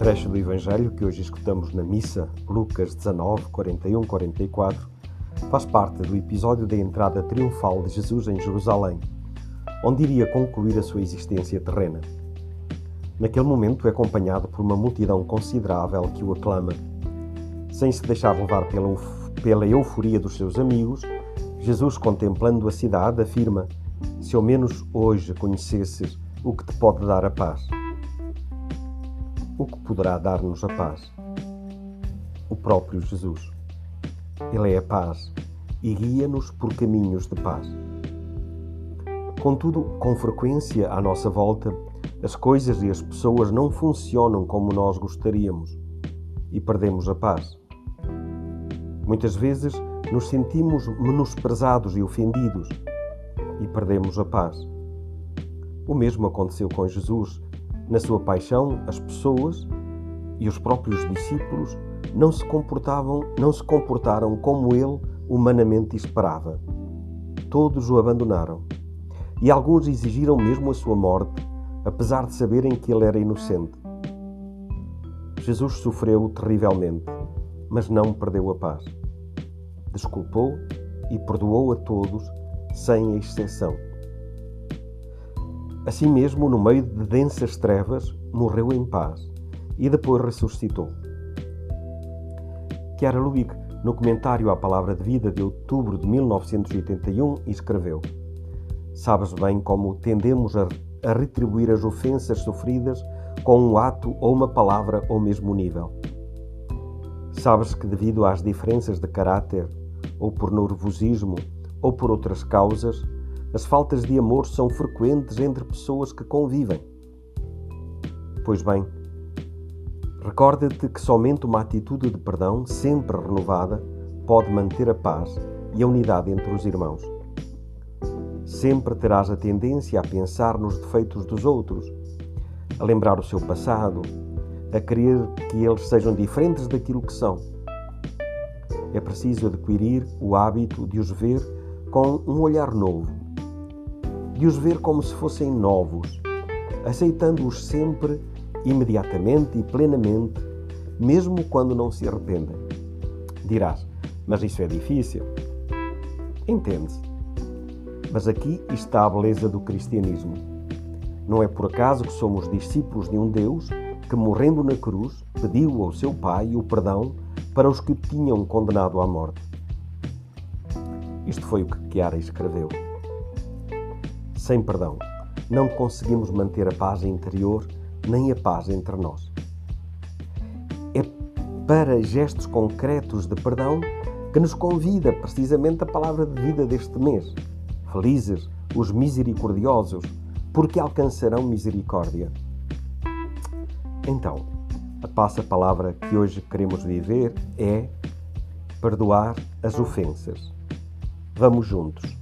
trecho do Evangelho que hoje escutamos na missa, Lucas 19, 41, 44, faz parte do episódio da entrada triunfal de Jesus em Jerusalém, onde iria concluir a sua existência terrena. Naquele momento é acompanhado por uma multidão considerável que o aclama. Sem se deixar levar pela, pela euforia dos seus amigos, Jesus, contemplando a cidade, afirma: Se ao menos hoje conhecesses o que te pode dar a paz o que poderá dar-nos a paz? O próprio Jesus. Ele é a paz e guia-nos por caminhos de paz. Contudo, com frequência à nossa volta, as coisas e as pessoas não funcionam como nós gostaríamos e perdemos a paz. Muitas vezes nos sentimos menosprezados e ofendidos e perdemos a paz. O mesmo aconteceu com Jesus na sua paixão, as pessoas e os próprios discípulos não se comportavam, não se comportaram como ele humanamente esperava. Todos o abandonaram. E alguns exigiram mesmo a sua morte, apesar de saberem que ele era inocente. Jesus sofreu terrivelmente, mas não perdeu a paz. Desculpou e perdoou a todos, sem exceção. Assim mesmo, no meio de densas trevas, morreu em paz e depois ressuscitou. Chiara Lubick, no comentário à Palavra de Vida de outubro de 1981, escreveu: Sabes bem como tendemos a, a retribuir as ofensas sofridas com um ato ou uma palavra ao mesmo nível. Sabes que, devido às diferenças de caráter, ou por nervosismo, ou por outras causas, as faltas de amor são frequentes entre pessoas que convivem. Pois bem, recorda-te que somente uma atitude de perdão, sempre renovada, pode manter a paz e a unidade entre os irmãos. Sempre terás a tendência a pensar nos defeitos dos outros, a lembrar o seu passado, a querer que eles sejam diferentes daquilo que são. É preciso adquirir o hábito de os ver com um olhar novo de os ver como se fossem novos, aceitando-os sempre, imediatamente e plenamente, mesmo quando não se arrependem. Dirás, mas isso é difícil. Entende-se. Mas aqui está a beleza do cristianismo. Não é por acaso que somos discípulos de um Deus que, morrendo na cruz, pediu ao seu Pai o perdão para os que o tinham condenado à morte. Isto foi o que Chiara escreveu sem perdão, não conseguimos manter a paz interior nem a paz entre nós. É para gestos concretos de perdão que nos convida precisamente a palavra de vida deste mês. Felizes os misericordiosos, porque alcançarão misericórdia. Então, a passa-palavra que hoje queremos viver é perdoar as ofensas. Vamos juntos.